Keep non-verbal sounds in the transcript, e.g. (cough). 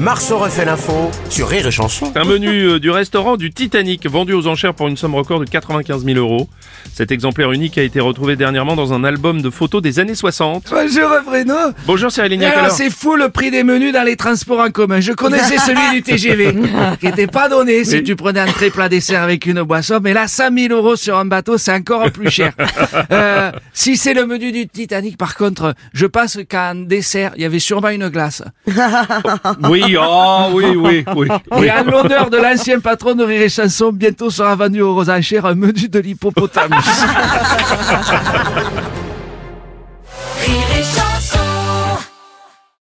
Marceau refait l'info sur Rire et Chanson. Un menu euh, du restaurant du Titanic vendu aux enchères pour une somme record de 95 000 euros. Cet exemplaire unique a été retrouvé dernièrement dans un album de photos des années 60. Bonjour Bruno Bonjour Cyril Alors Nicolas. c'est fou le prix des menus dans les transports en commun. Je connaissais celui du TGV, (laughs) qui était pas donné si tu prenais un très plat dessert avec une boisson. Mais là, 5000 euros sur un bateau, c'est encore plus cher. (laughs) Euh, si c'est le menu du Titanic, par contre, je pense qu'en dessert, il y avait sûrement une glace. Oui, oh, oui, oui, oui. oui. Et en l'honneur de l'ancien patron de Rire et Chanson, bientôt sera vendu aux enchères un menu de l'hippopotamus. (laughs)